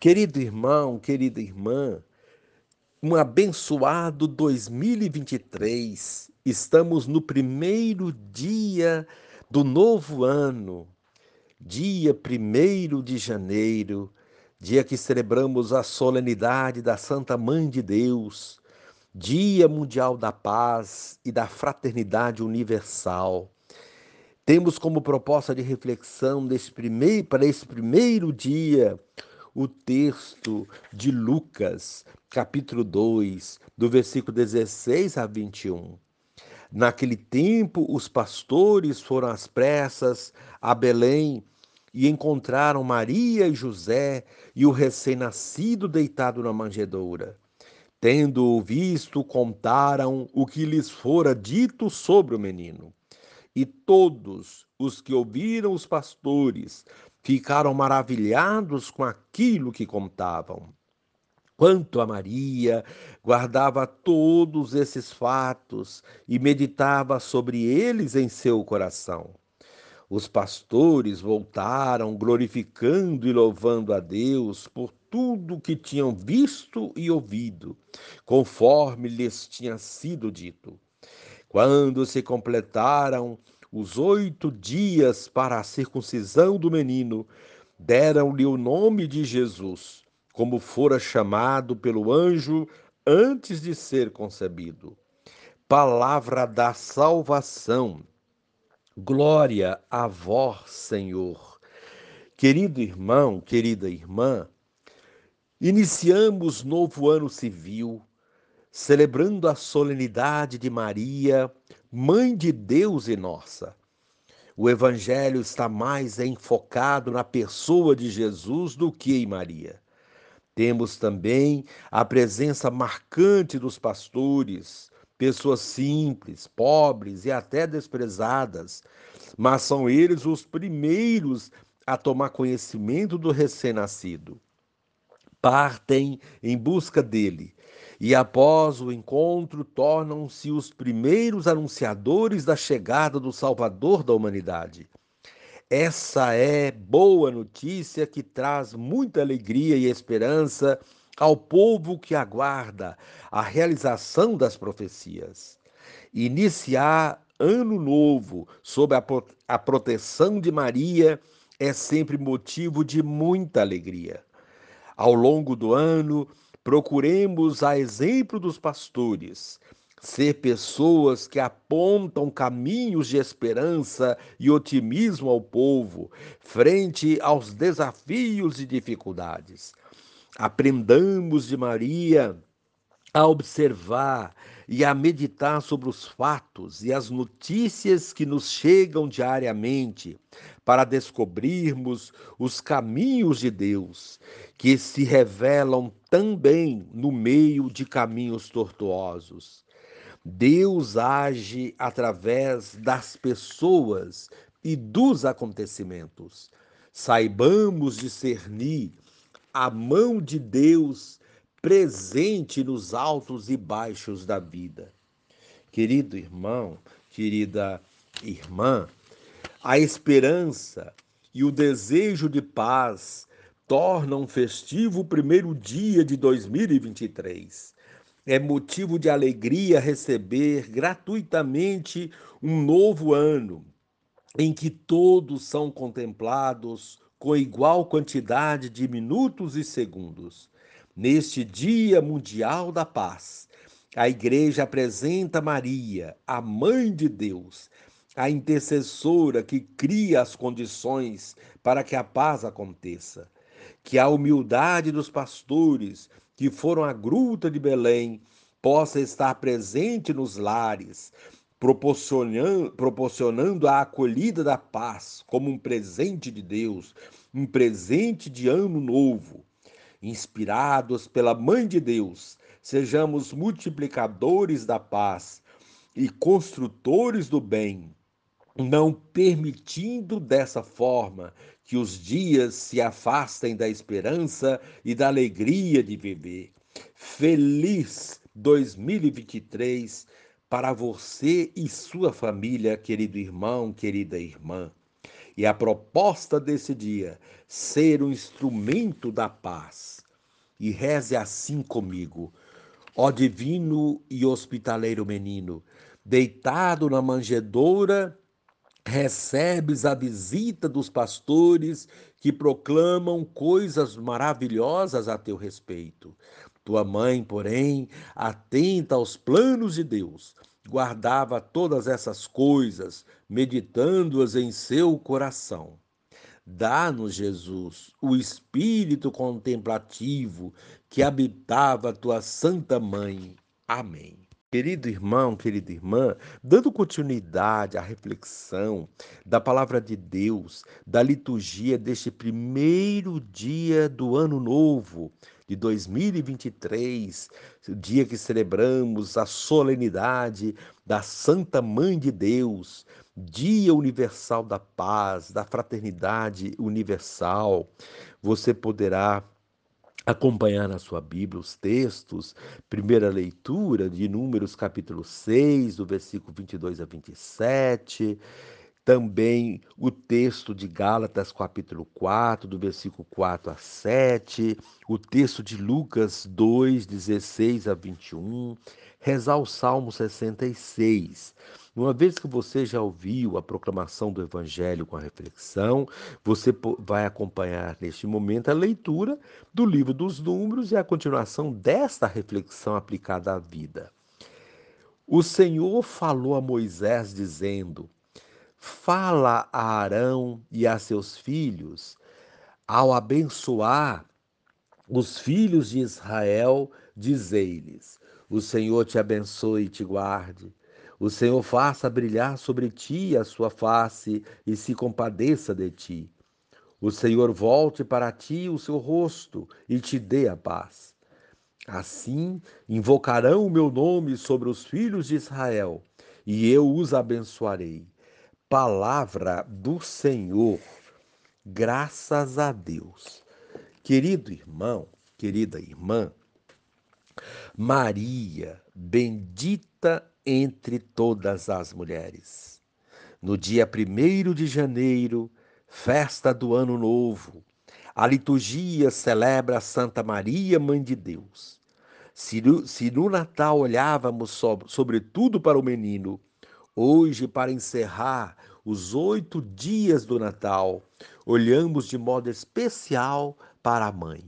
Querido irmão, querida irmã, um abençoado 2023. Estamos no primeiro dia do novo ano, dia 1 de janeiro, dia que celebramos a solenidade da Santa Mãe de Deus, Dia Mundial da Paz e da Fraternidade Universal. Temos como proposta de reflexão primeiro, para esse primeiro dia o texto de Lucas, capítulo 2, do versículo 16 a 21. Naquele tempo, os pastores foram às pressas a Belém e encontraram Maria e José e o recém-nascido deitado na manjedoura. Tendo-o visto, contaram o que lhes fora dito sobre o menino. E todos os que ouviram os pastores ficaram maravilhados com aquilo que contavam. Quanto a Maria, guardava todos esses fatos e meditava sobre eles em seu coração. Os pastores voltaram glorificando e louvando a Deus por tudo que tinham visto e ouvido, conforme lhes tinha sido dito. Quando se completaram os oito dias para a circuncisão do menino, deram-lhe o nome de Jesus, como fora chamado pelo anjo antes de ser concebido. Palavra da salvação. Glória a vós, Senhor. Querido irmão, querida irmã, iniciamos novo ano civil, celebrando a solenidade de Maria, Mãe de Deus e nossa. O Evangelho está mais enfocado na pessoa de Jesus do que em Maria. Temos também a presença marcante dos pastores, pessoas simples, pobres e até desprezadas, mas são eles os primeiros a tomar conhecimento do recém-nascido. Partem em busca dele e após o encontro tornam-se os primeiros anunciadores da chegada do Salvador da humanidade. Essa é boa notícia que traz muita alegria e esperança ao povo que aguarda a realização das profecias. Iniciar ano novo sob a, a proteção de Maria é sempre motivo de muita alegria. Ao longo do ano, Procuremos, a exemplo dos pastores, ser pessoas que apontam caminhos de esperança e otimismo ao povo frente aos desafios e dificuldades. Aprendamos de Maria a observar e a meditar sobre os fatos e as notícias que nos chegam diariamente, para descobrirmos os caminhos de Deus, que se revelam também no meio de caminhos tortuosos. Deus age através das pessoas e dos acontecimentos. Saibamos discernir a mão de Deus presente nos altos e baixos da vida. Querido irmão, querida irmã, a esperança e o desejo de paz tornam festivo o primeiro dia de 2023. É motivo de alegria receber gratuitamente um novo ano, em que todos são contemplados com igual quantidade de minutos e segundos. Neste Dia Mundial da Paz, a Igreja apresenta Maria, a Mãe de Deus, a intercessora que cria as condições para que a paz aconteça. Que a humildade dos pastores que foram à gruta de Belém possa estar presente nos lares, proporcionando, proporcionando a acolhida da paz como um presente de Deus, um presente de ano novo inspirados pela Mãe de Deus, sejamos multiplicadores da paz e construtores do bem, não permitindo dessa forma que os dias se afastem da esperança e da alegria de viver. Feliz 2023 para você e sua família, querido irmão, querida irmã. E a proposta desse dia, ser um instrumento da paz. E reze assim comigo. Ó divino e hospitaleiro menino, deitado na manjedoura, recebes a visita dos pastores que proclamam coisas maravilhosas a teu respeito. Tua mãe, porém, atenta aos planos de Deus, guardava todas essas coisas, meditando-as em seu coração. Dá-nos, Jesus, o espírito contemplativo que habitava tua Santa Mãe. Amém. Querido irmão, querida irmã, dando continuidade à reflexão da palavra de Deus, da liturgia deste primeiro dia do ano novo de 2023, o dia que celebramos a solenidade da Santa Mãe de Deus, Dia Universal da Paz, da Fraternidade Universal, você poderá acompanhar na sua Bíblia os textos, primeira leitura de Números capítulo 6, do versículo 22 a 27, também o texto de Gálatas capítulo 4, do versículo 4 a 7, o texto de Lucas 2, 16 a 21, rezar o Salmo 66. Uma vez que você já ouviu a proclamação do Evangelho com a reflexão, você vai acompanhar neste momento a leitura do livro dos Números e a continuação desta reflexão aplicada à vida. O Senhor falou a Moisés, dizendo: Fala a Arão e a seus filhos, ao abençoar os filhos de Israel, dizei-lhes: O Senhor te abençoe e te guarde. O Senhor faça brilhar sobre ti a sua face e se compadeça de ti. O Senhor volte para ti o seu rosto e te dê a paz. Assim invocarão o meu nome sobre os filhos de Israel, e eu os abençoarei. Palavra do Senhor. Graças a Deus. Querido irmão, querida irmã, Maria, bendita entre todas as mulheres. No dia 1 de janeiro, festa do Ano Novo, a liturgia celebra Santa Maria, Mãe de Deus. Se no, se no Natal olhávamos so, sobretudo para o menino, hoje, para encerrar os oito dias do Natal, olhamos de modo especial para a mãe.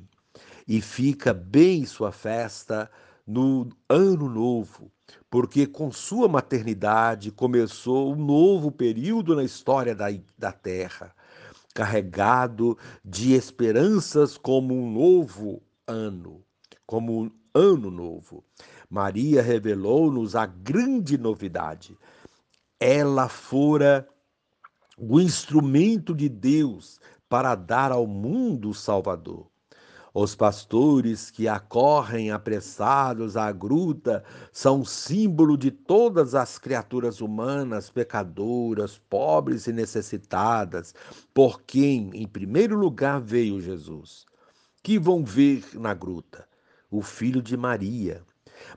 E fica bem sua festa no Ano Novo, porque com sua maternidade começou um novo período na história da, da Terra, carregado de esperanças como um novo ano, como um ano novo. Maria revelou-nos a grande novidade. Ela fora o instrumento de Deus para dar ao mundo o Salvador. Os pastores que acorrem apressados à gruta são símbolo de todas as criaturas humanas, pecadoras, pobres e necessitadas, por quem, em primeiro lugar, veio Jesus. Que vão ver na gruta? O filho de Maria.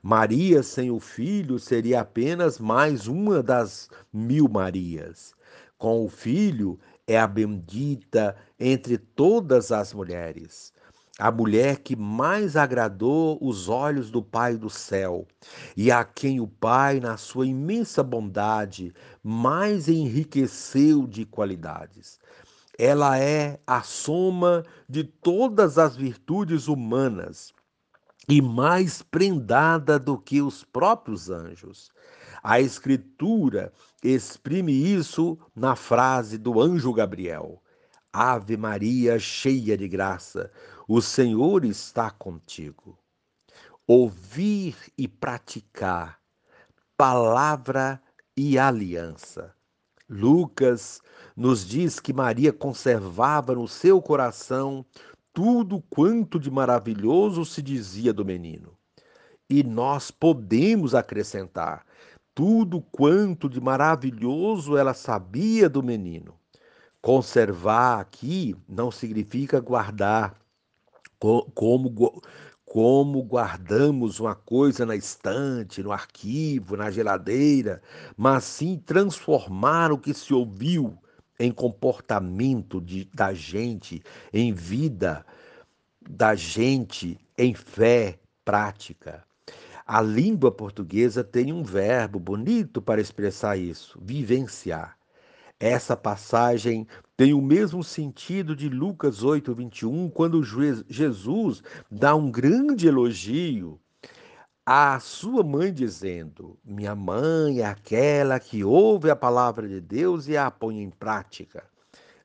Maria sem o filho seria apenas mais uma das mil Marias. Com o filho é a bendita entre todas as mulheres a mulher que mais agradou os olhos do Pai do céu, e a quem o Pai, na sua imensa bondade, mais enriqueceu de qualidades. Ela é a soma de todas as virtudes humanas e mais prendada do que os próprios anjos. A Escritura exprime isso na frase do anjo Gabriel. Ave Maria, cheia de graça, o Senhor está contigo. Ouvir e praticar, palavra e aliança. Lucas nos diz que Maria conservava no seu coração tudo quanto de maravilhoso se dizia do menino. E nós podemos acrescentar tudo quanto de maravilhoso ela sabia do menino. Conservar aqui não significa guardar, como, como guardamos uma coisa na estante, no arquivo, na geladeira, mas sim transformar o que se ouviu em comportamento de, da gente, em vida da gente, em fé prática. A língua portuguesa tem um verbo bonito para expressar isso: vivenciar. Essa passagem tem o mesmo sentido de Lucas 8, 21, quando Jesus dá um grande elogio à sua mãe, dizendo: Minha mãe é aquela que ouve a palavra de Deus e a põe em prática.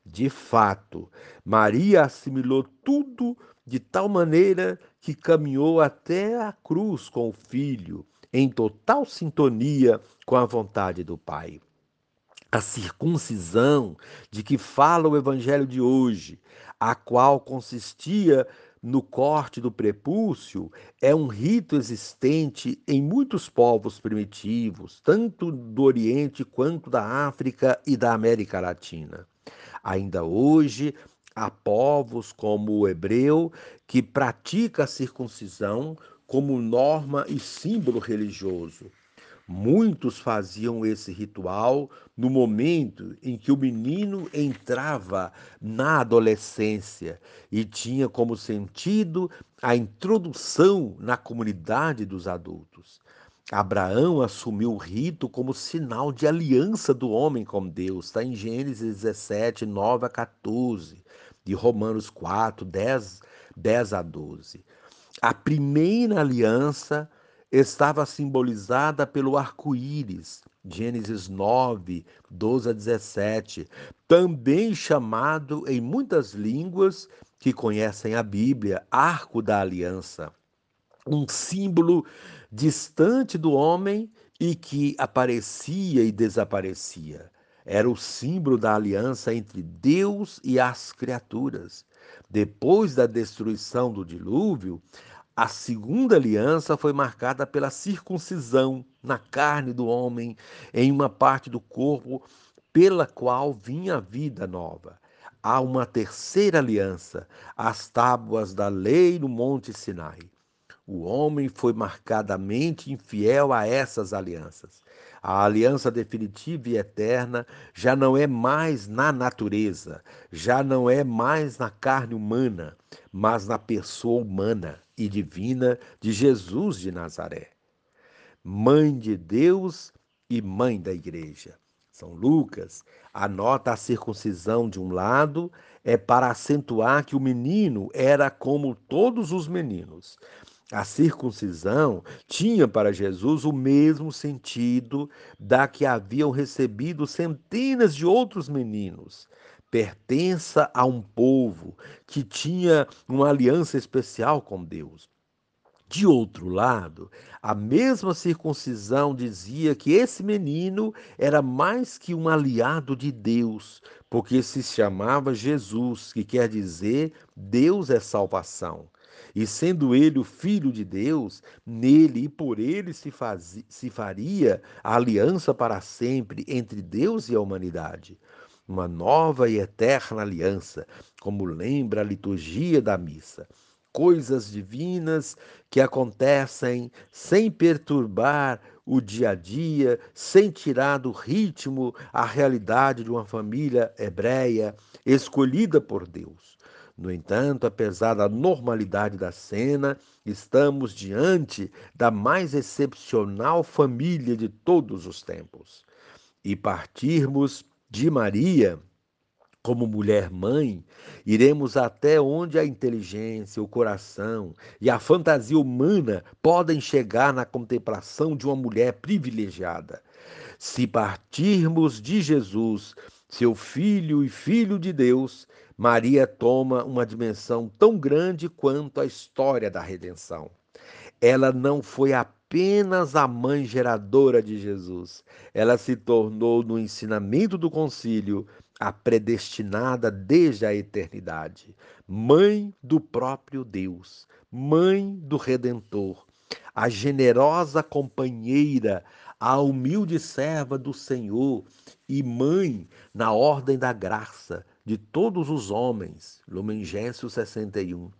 De fato, Maria assimilou tudo de tal maneira que caminhou até a cruz com o filho, em total sintonia com a vontade do Pai. A circuncisão de que fala o evangelho de hoje, a qual consistia no corte do prepúcio, é um rito existente em muitos povos primitivos, tanto do Oriente quanto da África e da América Latina. Ainda hoje, há povos como o hebreu que pratica a circuncisão como norma e símbolo religioso. Muitos faziam esse ritual no momento em que o menino entrava na adolescência e tinha como sentido a introdução na comunidade dos adultos. Abraão assumiu o rito como sinal de aliança do homem com Deus, está em Gênesis 17, 9 a 14, de Romanos 4, 10, 10 a 12. A primeira aliança estava simbolizada pelo arco-íris, Gênesis 9, 12 a 17, também chamado em muitas línguas que conhecem a Bíblia, arco da aliança, um símbolo distante do homem e que aparecia e desaparecia. Era o símbolo da aliança entre Deus e as criaturas. Depois da destruição do dilúvio, a segunda aliança foi marcada pela circuncisão na carne do homem, em uma parte do corpo pela qual vinha a vida nova. Há uma terceira aliança, as tábuas da lei no Monte Sinai. O homem foi marcadamente infiel a essas alianças. A aliança definitiva e eterna já não é mais na natureza, já não é mais na carne humana, mas na pessoa humana e divina de Jesus de Nazaré, mãe de Deus e mãe da igreja. São Lucas anota a circuncisão de um lado é para acentuar que o menino era como todos os meninos. A circuncisão tinha para Jesus o mesmo sentido da que haviam recebido centenas de outros meninos pertença a um povo que tinha uma aliança especial com Deus. De outro lado, a mesma circuncisão dizia que esse menino era mais que um aliado de Deus, porque se chamava Jesus, que quer dizer Deus é salvação. E sendo ele o Filho de Deus, nele e por ele se, fazia, se faria a aliança para sempre entre Deus e a humanidade uma nova e eterna aliança, como lembra a liturgia da missa. Coisas divinas que acontecem sem perturbar o dia a dia, sem tirar do ritmo a realidade de uma família hebreia escolhida por Deus. No entanto, apesar da normalidade da cena, estamos diante da mais excepcional família de todos os tempos. E partirmos de Maria, como mulher-mãe, iremos até onde a inteligência, o coração e a fantasia humana podem chegar na contemplação de uma mulher privilegiada. Se partirmos de Jesus, seu Filho e Filho de Deus, Maria toma uma dimensão tão grande quanto a história da redenção. Ela não foi apenas apenas a mãe geradora de Jesus. Ela se tornou, no ensinamento do concílio, a predestinada desde a eternidade, mãe do próprio Deus, mãe do Redentor, a generosa companheira, a humilde serva do Senhor e mãe na ordem da graça de todos os homens. Lumen Gentium 61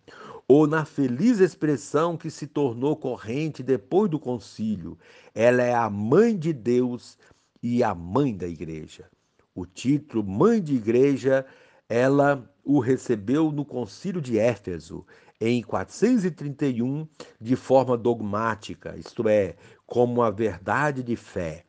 ou na feliz expressão que se tornou corrente depois do concílio, ela é a mãe de Deus e a mãe da igreja. O título Mãe de Igreja, ela o recebeu no Concílio de Éfeso em 431 de forma dogmática, isto é, como a verdade de fé.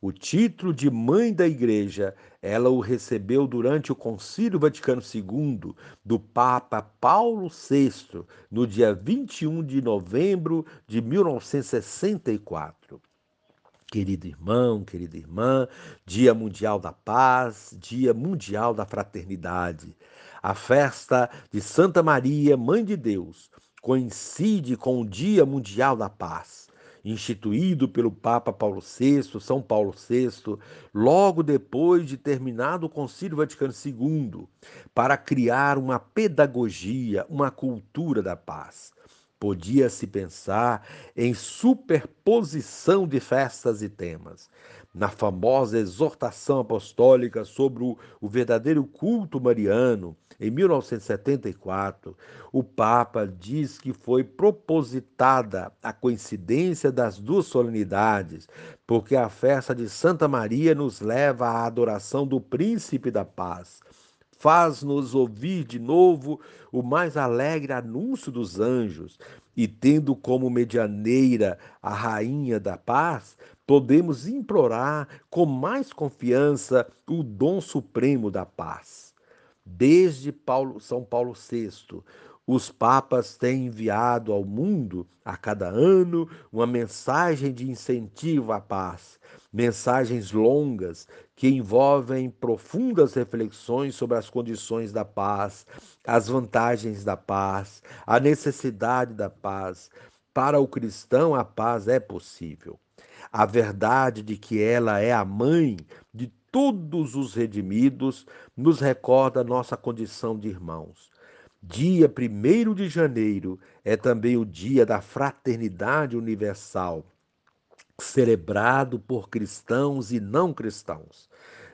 O título de mãe da igreja, ela o recebeu durante o Concílio Vaticano II do Papa Paulo VI, no dia 21 de novembro de 1964. Querido irmão, querida irmã, Dia Mundial da Paz, Dia Mundial da Fraternidade. A festa de Santa Maria, Mãe de Deus, coincide com o Dia Mundial da Paz instituído pelo Papa Paulo VI, São Paulo VI, logo depois de terminado o Concílio Vaticano II, para criar uma pedagogia, uma cultura da paz. Podia-se pensar em superposição de festas e temas. Na famosa exortação apostólica sobre o, o verdadeiro culto mariano, em 1974, o Papa diz que foi propositada a coincidência das duas solenidades, porque a festa de Santa Maria nos leva à adoração do Príncipe da Paz faz-nos ouvir de novo o mais alegre anúncio dos anjos, e tendo como medianeira a rainha da paz, podemos implorar com mais confiança o dom supremo da paz. Desde Paulo, São Paulo VI, os papas têm enviado ao mundo, a cada ano, uma mensagem de incentivo à paz, mensagens longas que envolvem profundas reflexões sobre as condições da paz, as vantagens da paz, a necessidade da paz. Para o cristão, a paz é possível. A verdade de que ela é a mãe de todos os redimidos nos recorda nossa condição de irmãos. Dia 1 de janeiro é também o dia da fraternidade universal celebrado por cristãos e não cristãos.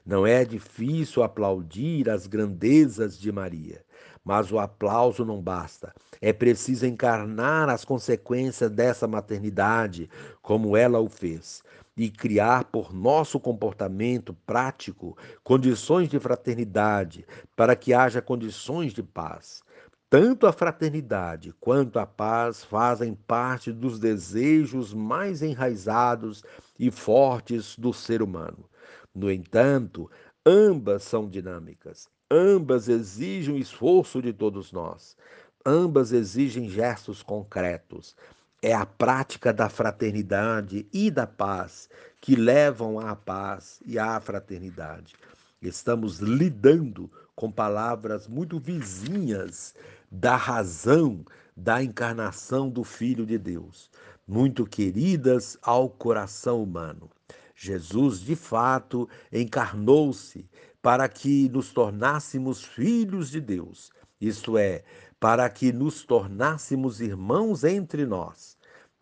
Não é difícil aplaudir as grandezas de Maria, mas o aplauso não basta. É preciso encarnar as consequências dessa maternidade, como ela o fez, e criar por nosso comportamento prático condições de fraternidade, para que haja condições de paz. Tanto a fraternidade quanto a paz fazem parte dos desejos mais enraizados e fortes do ser humano. No entanto, ambas são dinâmicas, ambas exigem o esforço de todos nós, ambas exigem gestos concretos. É a prática da fraternidade e da paz que levam à paz e à fraternidade. Estamos lidando com palavras muito vizinhas da razão da encarnação do Filho de Deus, muito queridas ao coração humano. Jesus, de fato, encarnou-se para que nos tornássemos filhos de Deus, isto é, para que nos tornássemos irmãos entre nós.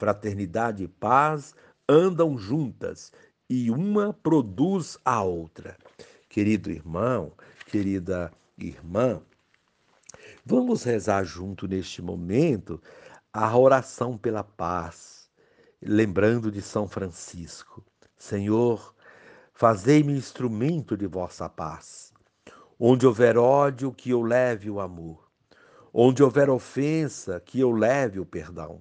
Fraternidade e paz andam juntas e uma produz a outra. Querido irmão, querida irmã, Vamos rezar junto neste momento a oração pela paz, lembrando de São Francisco. Senhor, fazei-me instrumento de vossa paz. Onde houver ódio, que eu leve o amor. Onde houver ofensa, que eu leve o perdão.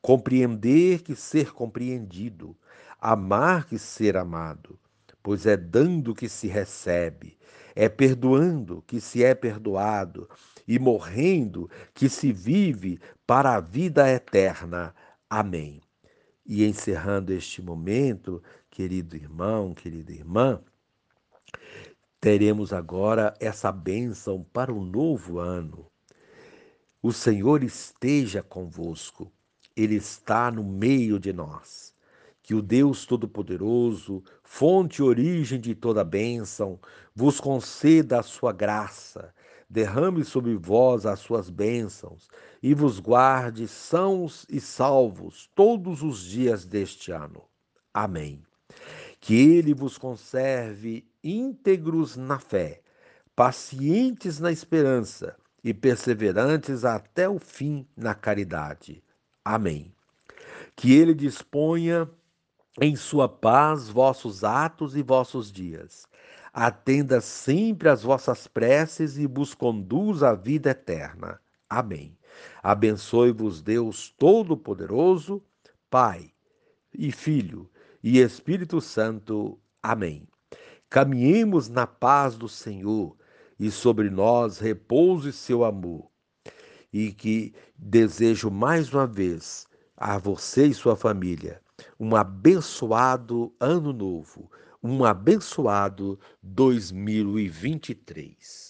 compreender que ser compreendido, amar que ser amado, pois é dando que se recebe, é perdoando que se é perdoado, e morrendo que se vive para a vida eterna. Amém. E encerrando este momento, querido irmão, querida irmã, teremos agora essa bênção para o novo ano. O Senhor esteja convosco, Ele está no meio de nós. Que o Deus Todo-Poderoso, fonte e origem de toda bênção, vos conceda a sua graça, derrame sobre vós as suas bênçãos e vos guarde sãos e salvos todos os dias deste ano. Amém. Que ele vos conserve íntegros na fé, pacientes na esperança e perseverantes até o fim na caridade. Amém. Que ele disponha em sua paz vossos atos e vossos dias. Atenda sempre às vossas preces e vos conduz à vida eterna. Amém. Abençoe-vos Deus Todo-Poderoso, Pai e Filho e Espírito Santo. Amém. Caminhemos na paz do Senhor e sobre nós repouse seu amor. E que desejo mais uma vez a você e sua família um abençoado ano novo, um abençoado 2023.